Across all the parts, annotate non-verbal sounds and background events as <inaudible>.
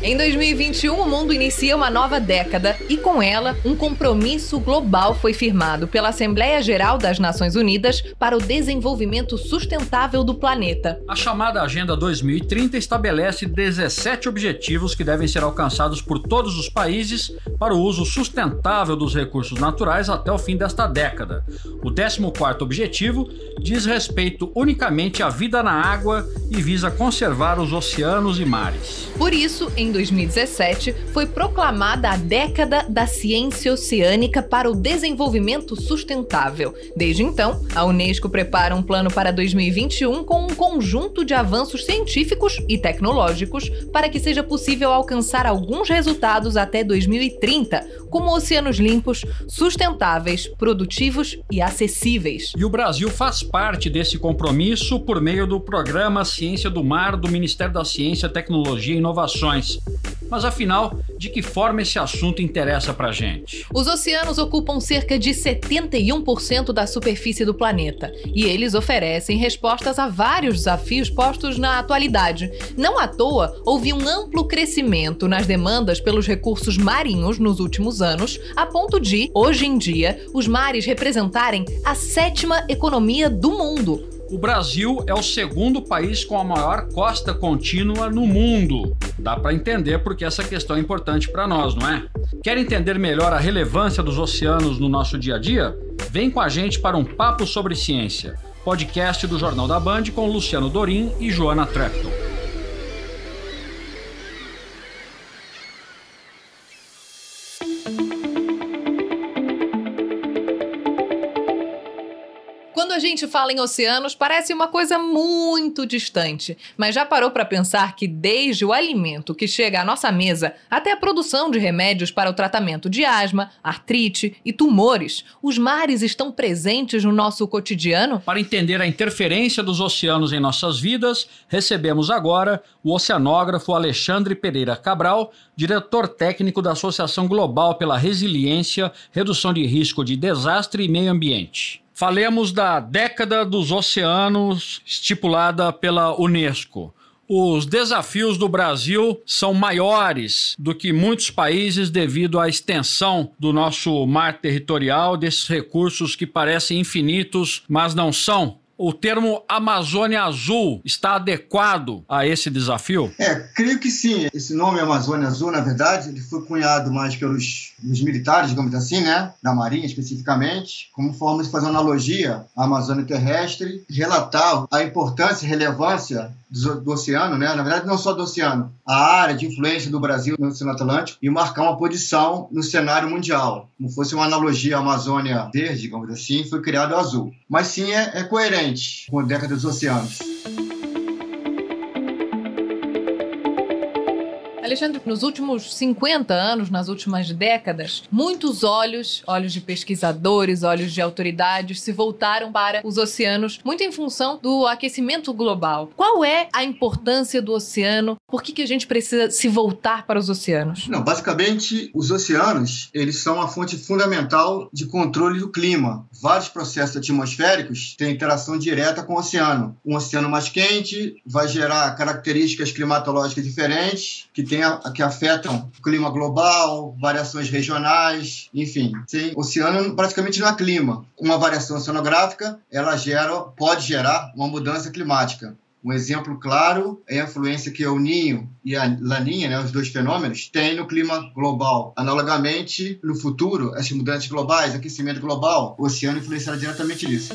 Em 2021, o mundo inicia uma nova década e, com ela, um compromisso global foi firmado pela Assembleia Geral das Nações Unidas para o desenvolvimento sustentável do planeta. A chamada Agenda 2030 estabelece 17 objetivos que devem ser alcançados por todos os países para o uso sustentável dos recursos naturais até o fim desta década. O 14º objetivo diz respeito unicamente à vida na água e visa conservar os oceanos e mares. Por isso, em 2017, foi proclamada a Década da Ciência Oceânica para o Desenvolvimento Sustentável. Desde então, a Unesco prepara um plano para 2021 com um conjunto de avanços científicos e tecnológicos para que seja possível alcançar alguns resultados até 2030, como oceanos limpos, sustentáveis, produtivos e acessíveis. E o Brasil faz parte desse compromisso por meio do programa Ciência do Mar do Ministério da Ciência, Tecnologia e Inovações. Mas afinal, de que forma esse assunto interessa pra gente? Os oceanos ocupam cerca de 71% da superfície do planeta e eles oferecem respostas a vários desafios postos na atualidade. Não à toa, houve um amplo crescimento nas demandas pelos recursos marinhos nos últimos anos, a ponto de, hoje em dia, os mares representarem a sétima economia do mundo. O Brasil é o segundo país com a maior costa contínua no mundo. Dá para entender porque essa questão é importante para nós, não é? Quer entender melhor a relevância dos oceanos no nosso dia a dia? Vem com a gente para um papo sobre ciência. Podcast do Jornal da Band com Luciano Dorim e Joana Trepton. Gente fala em oceanos, parece uma coisa muito distante, mas já parou para pensar que desde o alimento que chega à nossa mesa até a produção de remédios para o tratamento de asma, artrite e tumores, os mares estão presentes no nosso cotidiano? Para entender a interferência dos oceanos em nossas vidas, recebemos agora o oceanógrafo Alexandre Pereira Cabral, diretor técnico da Associação Global pela Resiliência, Redução de Risco de Desastre e Meio Ambiente. Falemos da década dos oceanos estipulada pela Unesco. Os desafios do Brasil são maiores do que muitos países devido à extensão do nosso mar territorial, desses recursos que parecem infinitos, mas não são o termo Amazônia Azul está adequado a esse desafio? É, creio que sim. Esse nome Amazônia Azul, na verdade, ele foi cunhado mais pelos, militares, digamos assim, né? Da Marinha especificamente, como forma de fazer uma analogia à Amazônia terrestre, relatar a importância e relevância do, do, oceano, né? Na verdade, não só do oceano, a área de influência do Brasil no Oceano Atlântico e marcar uma posição no cenário mundial. Como fosse uma analogia à Amazônia verde, digamos assim, foi criado azul. Mas sim é, é coerente com a década dos oceanos. Alexandre, nos últimos 50 anos, nas últimas décadas, muitos olhos, olhos de pesquisadores, olhos de autoridades, se voltaram para os oceanos, muito em função do aquecimento global. Qual é a importância do oceano? Por que, que a gente precisa se voltar para os oceanos? Não, basicamente, os oceanos, eles são a fonte fundamental de controle do clima. Vários processos atmosféricos têm interação direta com o oceano. Um oceano mais quente vai gerar características climatológicas diferentes, que tem que afetam clima global, variações regionais, enfim. Sim, o oceano praticamente não é clima. Uma variação oceanográfica, ela gera, pode gerar uma mudança climática. Um exemplo claro é a influência que o Ninho e a Laninha, né, os dois fenômenos, têm no clima global. Analogamente, no futuro, as mudanças globais, aquecimento global, o oceano influenciará diretamente nisso.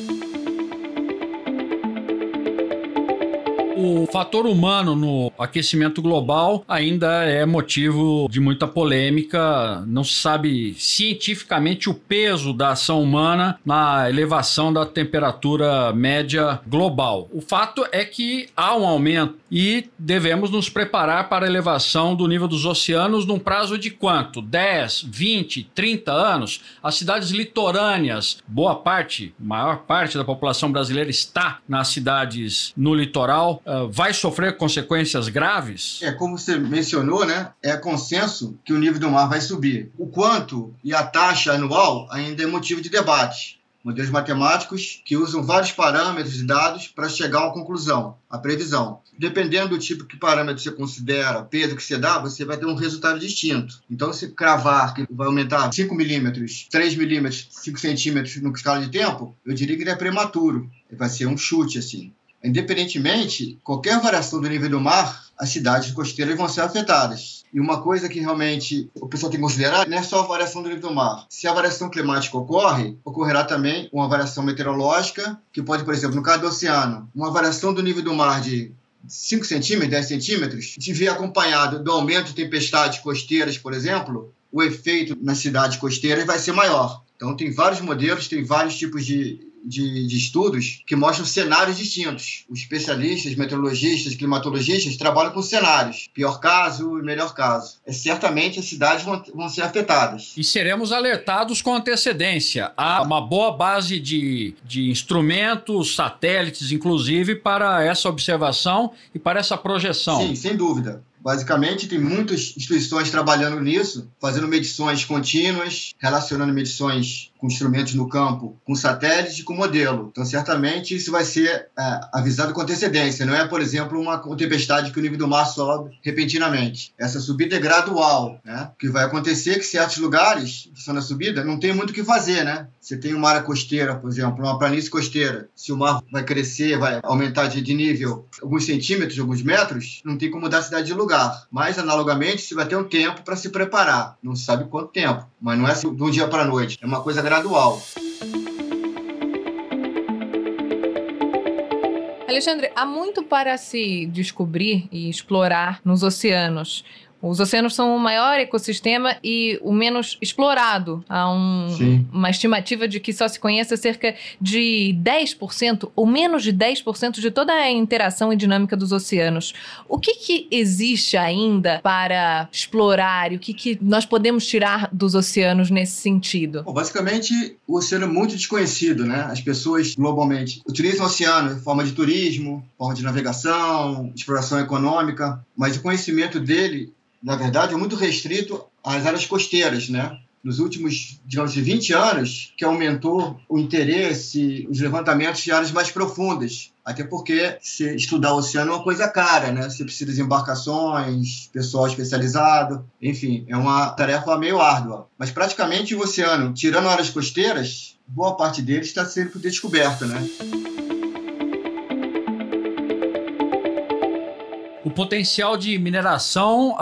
O fator humano no aquecimento global ainda é motivo de muita polêmica. Não se sabe cientificamente o peso da ação humana na elevação da temperatura média global. O fato é que há um aumento e devemos nos preparar para a elevação do nível dos oceanos num prazo de quanto? 10, 20, 30 anos? As cidades litorâneas, boa parte, maior parte da população brasileira está nas cidades no litoral. Uh, vai sofrer consequências graves? É, como você mencionou, né? É consenso que o nível do mar vai subir. O quanto e a taxa anual ainda é motivo de debate modelos matemáticos que usam vários parâmetros e dados para chegar a uma conclusão, a previsão. Dependendo do tipo que parâmetro você considera, peso que você dá, você vai ter um resultado distinto. Então, se cravar que vai aumentar 5 milímetros, 3 milímetros, 5 centímetros no escala de tempo, eu diria que ele é prematuro. Vai ser um chute, assim. Independentemente, qualquer variação do nível do mar, as cidades costeiras vão ser afetadas. E uma coisa que realmente o pessoal tem que considerar não é só a variação do nível do mar. Se a variação climática ocorre, ocorrerá também uma variação meteorológica, que pode, por exemplo, no caso do oceano, uma variação do nível do mar de 5 centímetros, 10 centímetros, se vier acompanhado do aumento de tempestades costeiras, por exemplo, o efeito nas cidades costeiras vai ser maior. Então, tem vários modelos, tem vários tipos de, de, de, estudos que mostram cenários distintos. Os especialistas, meteorologistas, climatologistas trabalham com cenários, pior caso e melhor caso. É, certamente as cidades vão, vão ser afetadas. E seremos alertados com antecedência. Há uma boa base de, de instrumentos, satélites, inclusive, para essa observação e para essa projeção. Sim, sem dúvida. Basicamente, tem muitas instituições trabalhando nisso, fazendo medições contínuas, relacionando medições com instrumentos no campo, com satélite e com modelo. Então, certamente, isso vai ser é, avisado com antecedência. Não é, por exemplo, uma tempestade que o nível do mar sobe repentinamente. Essa subida é gradual. Né? O que vai acontecer é que certos lugares estão na subida não tem muito o que fazer. Né? Você tem uma área costeira, por exemplo, uma planície costeira. Se o mar vai crescer, vai aumentar de nível alguns centímetros, alguns metros, não tem como mudar a cidade de lugar. Mas, analogamente, você vai ter um tempo para se preparar. Não se sabe quanto tempo, mas não é assim, de um dia para a noite. É uma coisa gradual. Alexandre, há muito para se descobrir e explorar nos oceanos. Os oceanos são o maior ecossistema e o menos explorado. Há um, uma estimativa de que só se conhece cerca de 10% ou menos de 10% de toda a interação e dinâmica dos oceanos. O que, que existe ainda para explorar e o que, que nós podemos tirar dos oceanos nesse sentido? Bom, basicamente, o oceano é muito desconhecido, né? As pessoas globalmente utilizam o oceano em forma de turismo, forma de navegação, exploração econômica, mas o conhecimento dele na verdade, é muito restrito às áreas costeiras, né? Nos últimos, digamos, 20 anos, que aumentou o interesse, os levantamentos de áreas mais profundas. Até porque se estudar o oceano é uma coisa cara, né? Você precisa de embarcações, pessoal especializado, enfim, é uma tarefa meio árdua. Mas praticamente o oceano, tirando áreas costeiras, boa parte dele está sendo descoberto, né? Potencial de mineração, uh,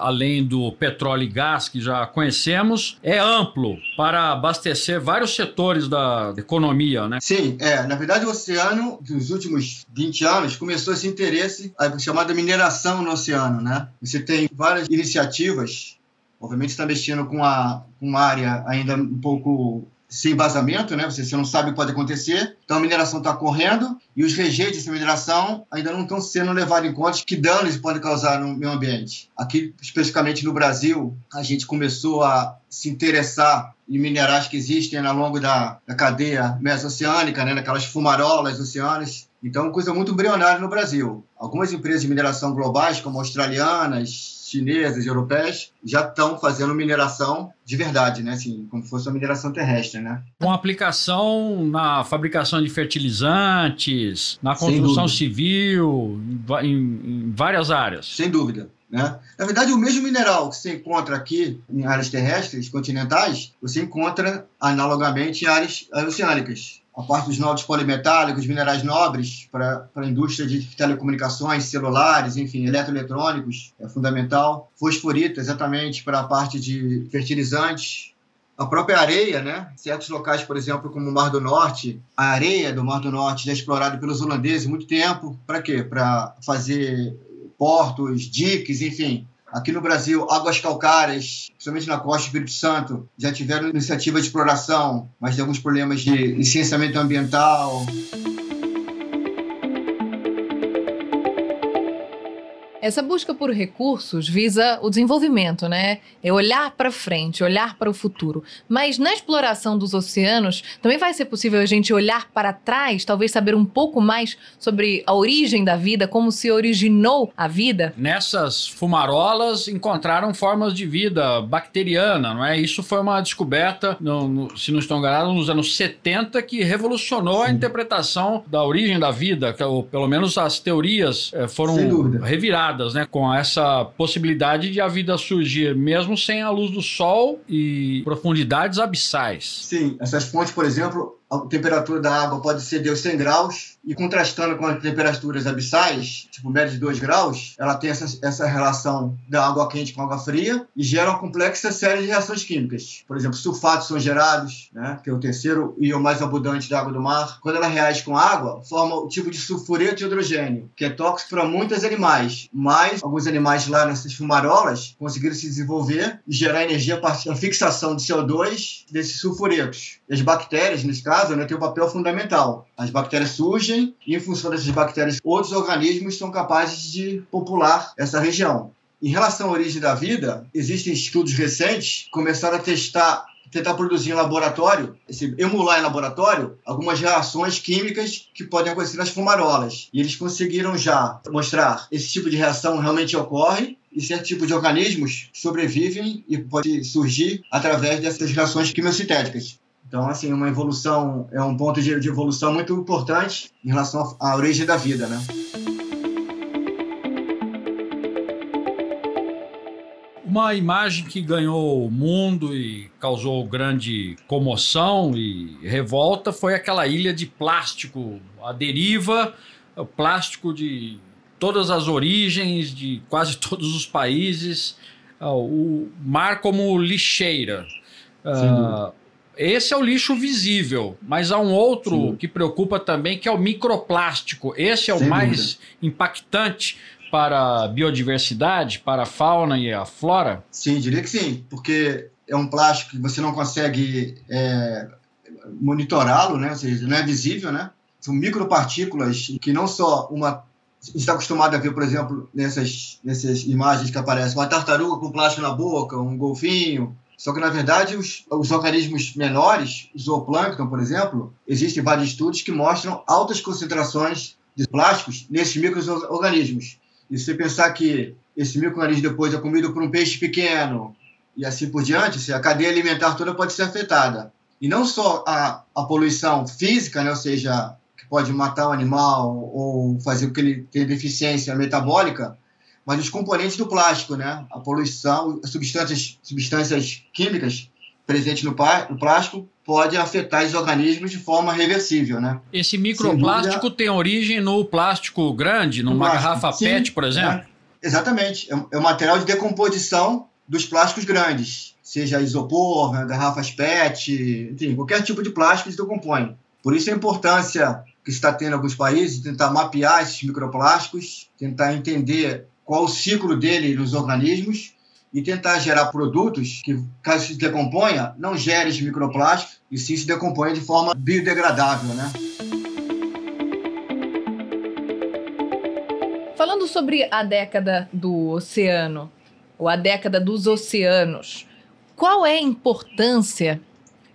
além do petróleo e gás que já conhecemos, é amplo para abastecer vários setores da economia, né? Sim, é. Na verdade, o oceano, nos últimos 20 anos, começou esse interesse, a chamada mineração no oceano, né? Você tem várias iniciativas, obviamente está mexendo com, a, com uma área ainda um pouco sem vazamento, né? Você, você não sabe o que pode acontecer. Então a mineração está correndo e os rejeitos dessa mineração ainda não estão sendo levados em conta que danos pode causar no meio ambiente. Aqui, especificamente no Brasil, a gente começou a se interessar em minerais que existem ao longo da, da cadeia mesoceânica, né? Naquelas fumarolas oceânicas. Então, coisa muito embrionária no Brasil. Algumas empresas de mineração globais, como australianas, chinesas e europeias já estão fazendo mineração de verdade, né? Assim, como se fosse uma mineração terrestre, né? Com aplicação na fabricação de fertilizantes, na construção civil, em, em várias áreas. Sem dúvida. Né? Na verdade, o mesmo mineral que você encontra aqui em áreas terrestres, continentais, você encontra analogamente em áreas oceânicas a parte dos nobres polimetálicos, minerais nobres para a indústria de telecomunicações, celulares, enfim, eletroeletrônicos, é fundamental. Fosforita, exatamente, para a parte de fertilizantes. A própria areia, né? Certos locais, por exemplo, como o Mar do Norte, a areia do Mar do Norte já é explorada pelos holandeses há muito tempo. Para quê? Para fazer portos, diques, enfim, Aqui no Brasil, águas calcárias, principalmente na costa do Espírito Santo, já tiveram iniciativa de exploração, mas tem alguns problemas de licenciamento ambiental. Essa busca por recursos visa o desenvolvimento, né? É olhar para frente, olhar para o futuro. Mas na exploração dos oceanos, também vai ser possível a gente olhar para trás, talvez saber um pouco mais sobre a origem da vida, como se originou a vida? Nessas fumarolas encontraram formas de vida bacteriana, não é? Isso foi uma descoberta, no, no, se não estou enganado, nos anos 70 que revolucionou Sim. a interpretação da origem da vida, que, ou pelo menos as teorias eh, foram reviradas né? Com essa possibilidade de a vida surgir mesmo sem a luz do sol e profundidades abissais. Sim, essas fontes, por exemplo, a temperatura da água pode ser de 100 graus e contrastando com as temperaturas abissais, tipo média de 2 graus, ela tem essa, essa relação da água quente com água fria e gera uma complexa série de reações químicas. Por exemplo, sulfatos são gerados, né, que é o terceiro íon mais abundante da água do mar. Quando ela reage com água, forma o tipo de sulfureto de hidrogênio, que é tóxico para muitos animais, mas alguns animais lá nessas fumarolas conseguiram se desenvolver e gerar energia a partir da fixação de CO2 desses sulfuretos. E as bactérias, nesse caso, né, tem um papel fundamental. As bactérias surgem e, em função dessas bactérias, outros organismos são capazes de popular essa região. Em relação à origem da vida, existem estudos recentes que começaram a testar tentar produzir em laboratório, emular em laboratório, algumas reações químicas que podem acontecer nas fumarolas. E eles conseguiram já mostrar esse tipo de reação realmente ocorre e certo tipo de organismos sobrevivem e pode surgir através dessas reações quimiosintéticas. Então, assim, uma evolução, é um ponto de, de evolução muito importante em relação à origem da vida, né? Uma imagem que ganhou o mundo e causou grande comoção e revolta foi aquela ilha de plástico, a deriva, plástico de todas as origens, de quase <laughs> todos os países, o mar como lixeira. Uh, esse é o lixo visível, mas há um outro Sim. que preocupa também, que é o microplástico. Esse é o Sem mais dúvida. impactante para a biodiversidade, para a fauna e a flora? Sim, diria que sim, porque é um plástico que você não consegue é, monitorá-lo, né? ou seja, não é visível, né? São micropartículas que não só uma a gente está acostumado a ver, por exemplo, nessas, nessas imagens que aparecem, uma tartaruga com plástico na boca, um golfinho, só que, na verdade, os, os organismos menores, o zooplâncton, por exemplo, existem vários estudos que mostram altas concentrações de plásticos nesses micro-organismos. E se você pensar que esse microorganismo depois é comido por um peixe pequeno e assim por diante, a cadeia alimentar toda pode ser afetada. E não só a, a poluição física, né, ou seja, que pode matar o animal ou fazer com que ele tenha deficiência metabólica, mas os componentes do plástico, né? A poluição, as substâncias, substâncias químicas presentes no, no plástico pode afetar os organismos de forma reversível, né? Esse microplástico dúvida, tem origem no plástico grande, numa plástico, garrafa sim, PET, por exemplo? É, exatamente. É, é o material de decomposição dos plásticos grandes, seja isopor, né, garrafas PET, enfim, qualquer tipo de plástico se decompõe. Por isso a importância que está tendo em alguns países tentar mapear esses microplásticos, tentar entender qual o ciclo dele nos organismos e tentar gerar produtos que, caso se decomponha, não gere esse microplástico e sim se decomponha de forma biodegradável, né? Falando sobre a década do oceano, ou a década dos oceanos, qual é a importância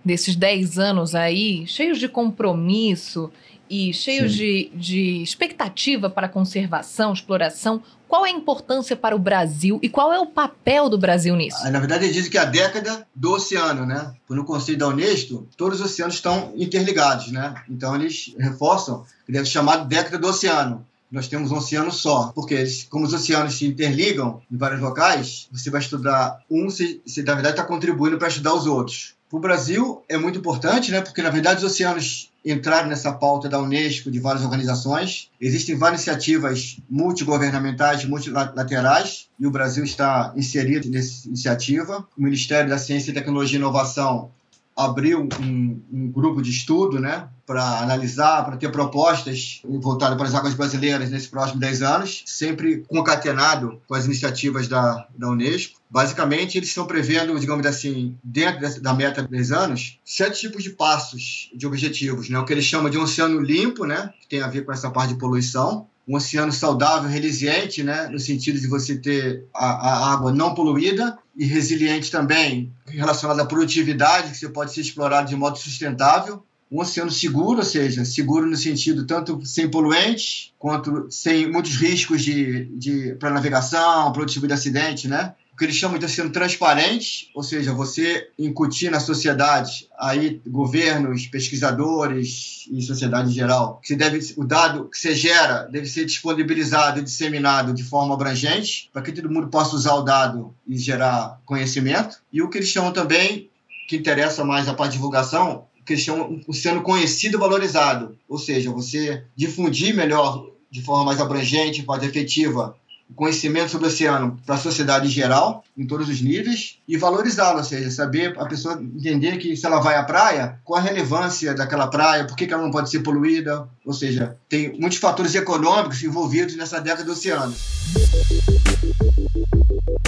desses 10 anos aí, cheios de compromisso e cheios de, de expectativa para conservação, exploração? Qual é a importância para o Brasil e qual é o papel do Brasil nisso? Ah, na verdade, eles dizem que é a década do oceano, né? No conceito da Unesco, todos os oceanos estão interligados, né? Então, eles reforçam que deve ser chamado década do oceano nós temos um oceano só, porque eles, como os oceanos se interligam em vários locais, você vai estudar um, se, se na verdade está contribuindo para estudar os outros. Para o Brasil é muito importante, né, porque na verdade os oceanos entraram nessa pauta da Unesco, de várias organizações. Existem várias iniciativas multigovernamentais, multilaterais, e o Brasil está inserido nessa iniciativa. O Ministério da Ciência, Tecnologia e Inovação abriu um, um grupo de estudo né, para analisar, para ter propostas voltadas para as águas brasileiras nesses próximos 10 anos, sempre concatenado com as iniciativas da, da Unesco. Basicamente, eles estão prevendo, digamos assim, dentro da meta de 10 anos, sete tipos de passos, de objetivos. Né? O que eles chamam de um oceano limpo, né? que tem a ver com essa parte de poluição. Um oceano saudável, resiliente, né, no sentido de você ter a, a água não poluída e resiliente também, relacionado à produtividade, que você pode ser explorado de modo sustentável. Um oceano seguro, ou seja, seguro no sentido tanto sem poluentes, quanto sem muitos riscos de, de para navegação, produtivo de acidente, né? O que eles chamam de sendo transparente, ou seja, você incutir na sociedade, aí governos, pesquisadores e sociedade em geral, que deve, o dado que você gera deve ser disponibilizado e disseminado de forma abrangente, para que todo mundo possa usar o dado e gerar conhecimento. E o que eles chamam também, que interessa mais a parte de divulgação, que eles chamam sendo conhecido e valorizado, ou seja, você difundir melhor de forma mais abrangente, mais efetiva, conhecimento sobre o oceano para a sociedade em geral, em todos os níveis, e valorizá-lo, ou seja, saber a pessoa entender que se ela vai à praia, qual a relevância daquela praia, por que ela não pode ser poluída, ou seja, tem muitos fatores econômicos envolvidos nessa década do oceano.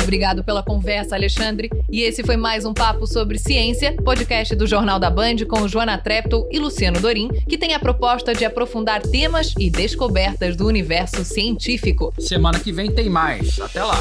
Obrigado pela conversa, Alexandre. E esse foi mais um Papo sobre Ciência, podcast do Jornal da Band com Joana Treptow e Luciano Dorim, que tem a proposta de aprofundar temas e descobertas do universo científico. Semana que vem tem mais. Até lá.